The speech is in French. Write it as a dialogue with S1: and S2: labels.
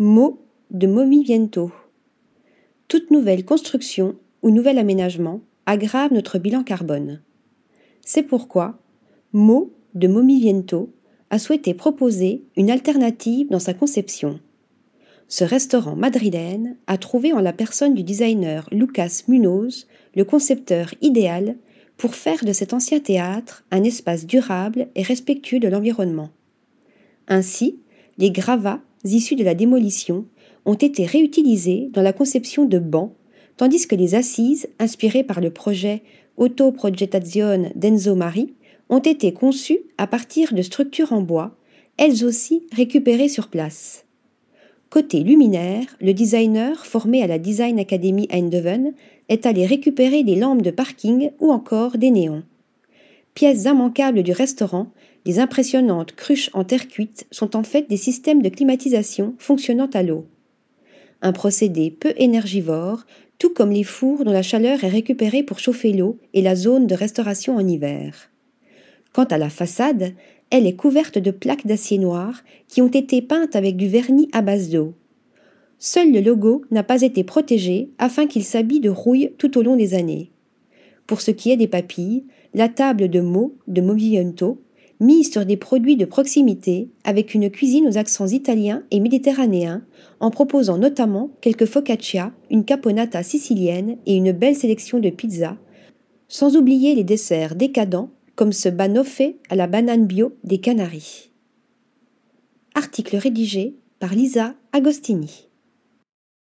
S1: Mot de Momiviento. Toute nouvelle construction ou nouvel aménagement aggrave notre bilan carbone. C'est pourquoi Mot de Momiviento a souhaité proposer une alternative dans sa conception. Ce restaurant madrilène a trouvé en la personne du designer Lucas Munoz le concepteur idéal pour faire de cet ancien théâtre un espace durable et respectueux de l'environnement. Ainsi, les gravats issus de la démolition ont été réutilisés dans la conception de bancs, tandis que les assises, inspirées par le projet Autoprogettazione d'Enzo Mari, ont été conçues à partir de structures en bois, elles aussi récupérées sur place. Côté luminaire, le designer, formé à la Design Academy Eindhoven, est allé récupérer des lampes de parking ou encore des néons. Pièces immanquables du restaurant, les impressionnantes cruches en terre cuite sont en fait des systèmes de climatisation fonctionnant à l'eau. Un procédé peu énergivore, tout comme les fours dont la chaleur est récupérée pour chauffer l'eau et la zone de restauration en hiver. Quant à la façade, elle est couverte de plaques d'acier noir qui ont été peintes avec du vernis à base d'eau. Seul le logo n'a pas été protégé afin qu'il s'habille de rouille tout au long des années. Pour ce qui est des papilles, la table de mots de Movimento mise sur des produits de proximité avec une cuisine aux accents italiens et méditerranéens, en proposant notamment quelques focaccia, une caponata sicilienne et une belle sélection de pizzas, sans oublier les desserts décadents comme ce banoffé à la banane bio des Canaries. Article rédigé par Lisa Agostini.